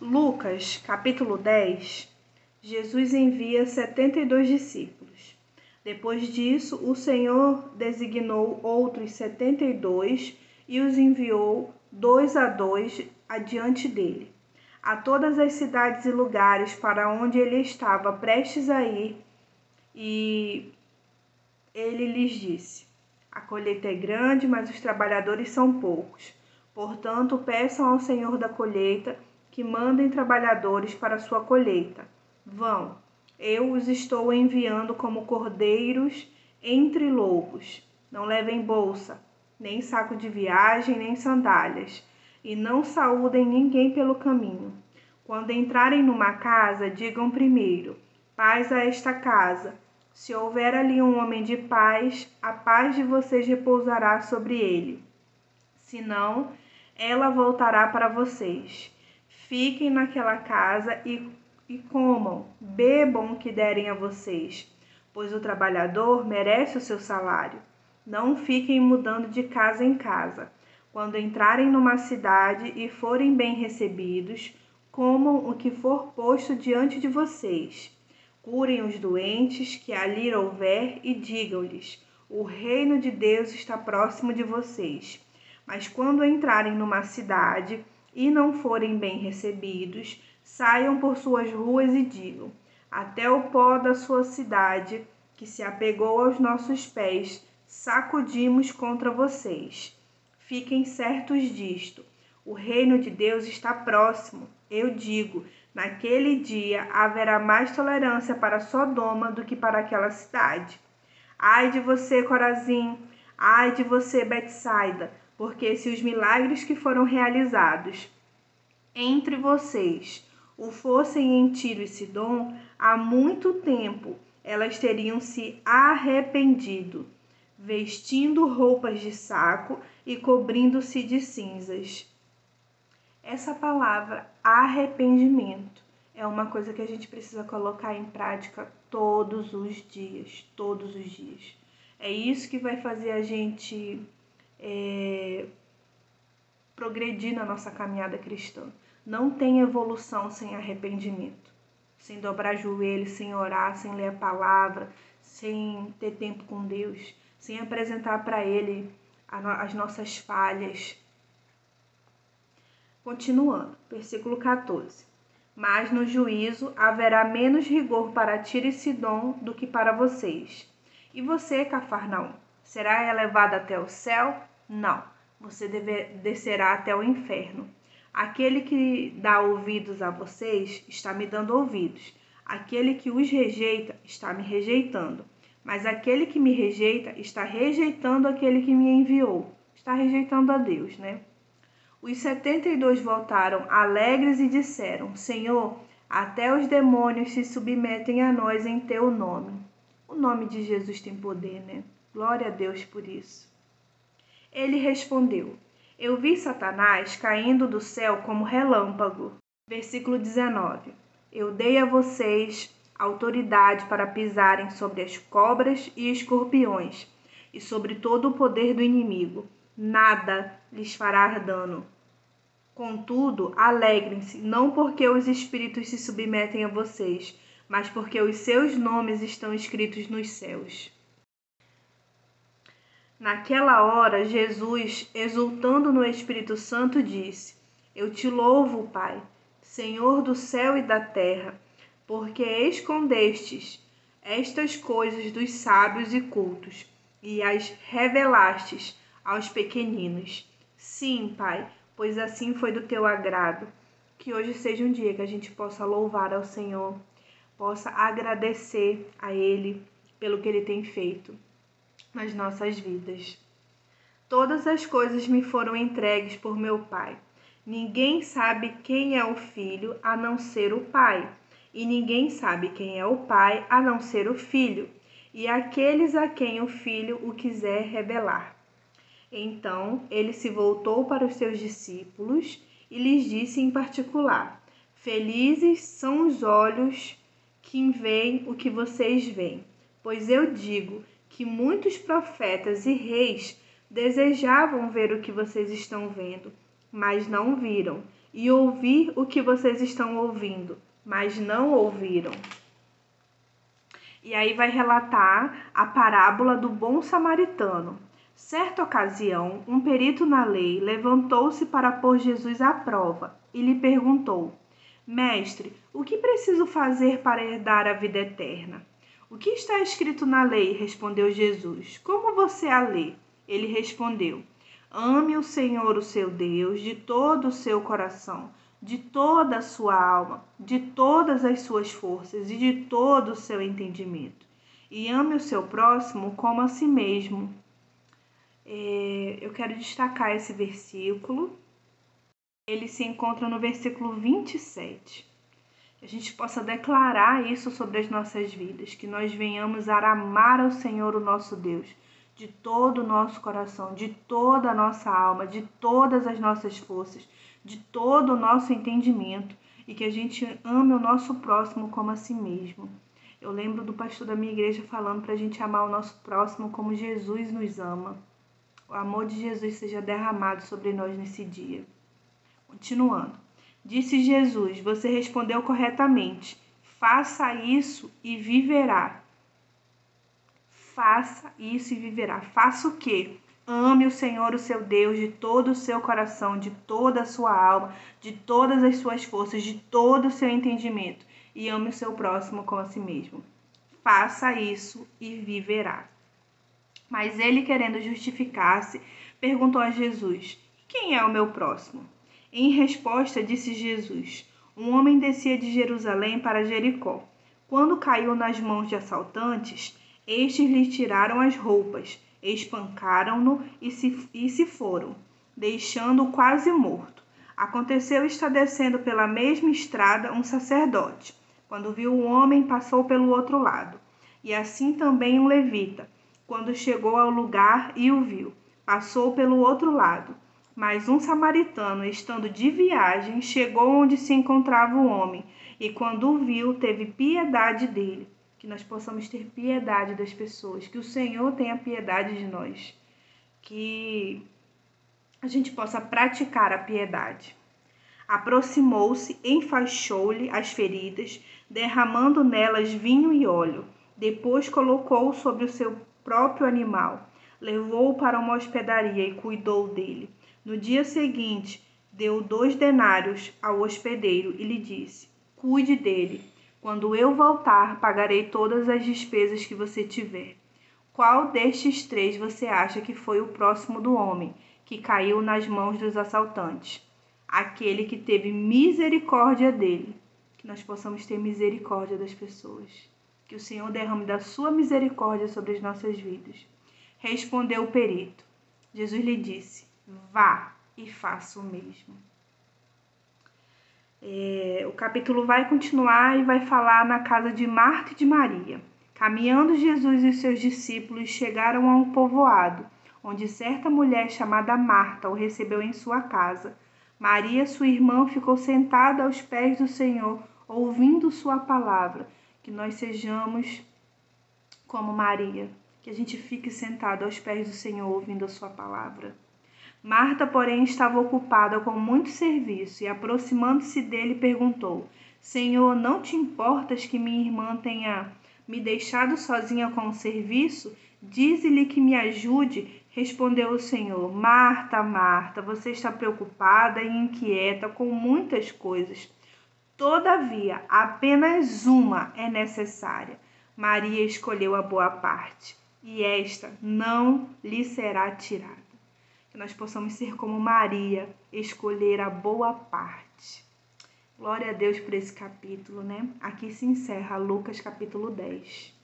Lucas, capítulo 10, Jesus envia 72 discípulos. Depois disso, o Senhor designou outros 72 e os enviou dois a dois adiante dele, a todas as cidades e lugares para onde ele estava prestes a ir, e ele lhes disse: A colheita é grande, mas os trabalhadores são poucos. Portanto, peçam ao Senhor da colheita que mandem trabalhadores para sua colheita. Vão, eu os estou enviando como cordeiros entre lobos. Não levem bolsa, nem saco de viagem, nem sandálias, e não saúdem ninguém pelo caminho. Quando entrarem numa casa, digam primeiro: paz a esta casa. Se houver ali um homem de paz, a paz de vocês repousará sobre ele. Se não, ela voltará para vocês. Fiquem naquela casa e, e comam, bebam o que derem a vocês, pois o trabalhador merece o seu salário. Não fiquem mudando de casa em casa. Quando entrarem numa cidade e forem bem recebidos, comam o que for posto diante de vocês. Curem os doentes que ali houver e digam-lhes: O reino de Deus está próximo de vocês. Mas quando entrarem numa cidade, e não forem bem recebidos, saiam por suas ruas e digam: Até o pó da sua cidade, que se apegou aos nossos pés, sacudimos contra vocês. Fiquem certos disto: o reino de Deus está próximo. Eu digo, naquele dia haverá mais tolerância para Sodoma do que para aquela cidade. Ai de você, Corazim! Ai de você, Betsaida! Porque se os milagres que foram realizados entre vocês o fossem em Tiro e Sidom, há muito tempo elas teriam se arrependido, vestindo roupas de saco e cobrindo-se de cinzas. Essa palavra arrependimento é uma coisa que a gente precisa colocar em prática todos os dias, todos os dias. É isso que vai fazer a gente é, progredir na nossa caminhada cristã. Não tem evolução sem arrependimento, sem dobrar joelhos, sem orar, sem ler a palavra, sem ter tempo com Deus, sem apresentar para Ele as nossas falhas. Continuando, versículo 14. Mas no juízo haverá menos rigor para Tiro e Sidom do que para vocês. E você, Cafarnaum, será elevado até o céu? Não, você deve, descerá até o inferno. Aquele que dá ouvidos a vocês está me dando ouvidos. Aquele que os rejeita está me rejeitando. Mas aquele que me rejeita está rejeitando aquele que me enviou. Está rejeitando a Deus, né? Os setenta e dois voltaram alegres e disseram: Senhor, até os demônios se submetem a nós em teu nome. O nome de Jesus tem poder, né? Glória a Deus por isso. Ele respondeu: Eu vi Satanás caindo do céu como relâmpago. Versículo 19: Eu dei a vocês autoridade para pisarem sobre as cobras e escorpiões e sobre todo o poder do inimigo. Nada lhes fará dano. Contudo, alegrem-se, não porque os espíritos se submetem a vocês, mas porque os seus nomes estão escritos nos céus. Naquela hora, Jesus, exultando no Espírito Santo, disse: Eu te louvo, Pai, Senhor do céu e da terra, porque escondestes estas coisas dos sábios e cultos e as revelastes aos pequeninos. Sim, Pai, pois assim foi do teu agrado. Que hoje seja um dia que a gente possa louvar ao Senhor, possa agradecer a Ele pelo que Ele tem feito nas nossas vidas. Todas as coisas me foram entregues por meu Pai. Ninguém sabe quem é o Filho a não ser o Pai, e ninguém sabe quem é o Pai a não ser o Filho, e aqueles a quem o Filho o quiser revelar. Então ele se voltou para os seus discípulos e lhes disse em particular: Felizes são os olhos que veem o que vocês veem, pois eu digo que muitos profetas e reis desejavam ver o que vocês estão vendo, mas não viram, e ouvir o que vocês estão ouvindo, mas não ouviram. E aí vai relatar a parábola do bom samaritano. Certa ocasião, um perito na lei levantou-se para pôr Jesus à prova e lhe perguntou: Mestre, o que preciso fazer para herdar a vida eterna? O que está escrito na lei? respondeu Jesus. Como você a lê? Ele respondeu: Ame o Senhor, o seu Deus, de todo o seu coração, de toda a sua alma, de todas as suas forças e de todo o seu entendimento. E ame o seu próximo como a si mesmo. É, eu quero destacar esse versículo. Ele se encontra no versículo 27. Que a gente possa declarar isso sobre as nossas vidas, que nós venhamos a amar ao Senhor, o nosso Deus, de todo o nosso coração, de toda a nossa alma, de todas as nossas forças de todo o nosso entendimento e que a gente ame o nosso próximo como a si mesmo. Eu lembro do pastor da minha igreja falando para a gente amar o nosso próximo como Jesus nos ama. O amor de Jesus seja derramado sobre nós nesse dia. Continuando. Disse Jesus: Você respondeu corretamente. Faça isso e viverá. Faça isso e viverá. Faça o quê? Ame o Senhor, o seu Deus, de todo o seu coração, de toda a sua alma, de todas as suas forças, de todo o seu entendimento, e ame o seu próximo como a si mesmo. Faça isso e viverá. Mas ele, querendo justificar-se, perguntou a Jesus: Quem é o meu próximo? Em resposta, disse Jesus: Um homem descia de Jerusalém para Jericó. Quando caiu nas mãos de assaltantes, estes lhe tiraram as roupas espancaram-no e se, e se foram, deixando-o quase morto. Aconteceu estar descendo pela mesma estrada um sacerdote. Quando viu o homem, passou pelo outro lado. E assim também um levita, quando chegou ao lugar e o viu, passou pelo outro lado. Mas um samaritano, estando de viagem, chegou onde se encontrava o homem, e quando o viu, teve piedade dele que nós possamos ter piedade das pessoas, que o Senhor tenha piedade de nós, que a gente possa praticar a piedade. Aproximou-se, enfaixou-lhe as feridas, derramando nelas vinho e óleo. Depois colocou-o sobre o seu próprio animal, levou-o para uma hospedaria e cuidou dele. No dia seguinte, deu dois denários ao hospedeiro e lhe disse: Cuide dele quando eu voltar, pagarei todas as despesas que você tiver. Qual destes três você acha que foi o próximo do homem que caiu nas mãos dos assaltantes? Aquele que teve misericórdia dele. Que nós possamos ter misericórdia das pessoas. Que o Senhor derrame da sua misericórdia sobre as nossas vidas. Respondeu o perito. Jesus lhe disse: Vá e faça o mesmo. É, o capítulo vai continuar e vai falar na casa de Marta e de Maria. Caminhando Jesus e seus discípulos chegaram a um povoado, onde certa mulher chamada Marta o recebeu em sua casa. Maria, sua irmã, ficou sentada aos pés do Senhor, ouvindo sua palavra. Que nós sejamos como Maria, que a gente fique sentado aos pés do Senhor, ouvindo a sua palavra. Marta, porém, estava ocupada com muito serviço e, aproximando-se dele, perguntou: Senhor, não te importas que minha irmã tenha me deixado sozinha com o serviço? Dize-lhe que me ajude. Respondeu o Senhor: Marta, Marta, você está preocupada e inquieta com muitas coisas. Todavia, apenas uma é necessária. Maria escolheu a boa parte, e esta não lhe será tirada nós possamos ser como Maria, escolher a boa parte. Glória a Deus por esse capítulo, né? Aqui se encerra Lucas capítulo 10.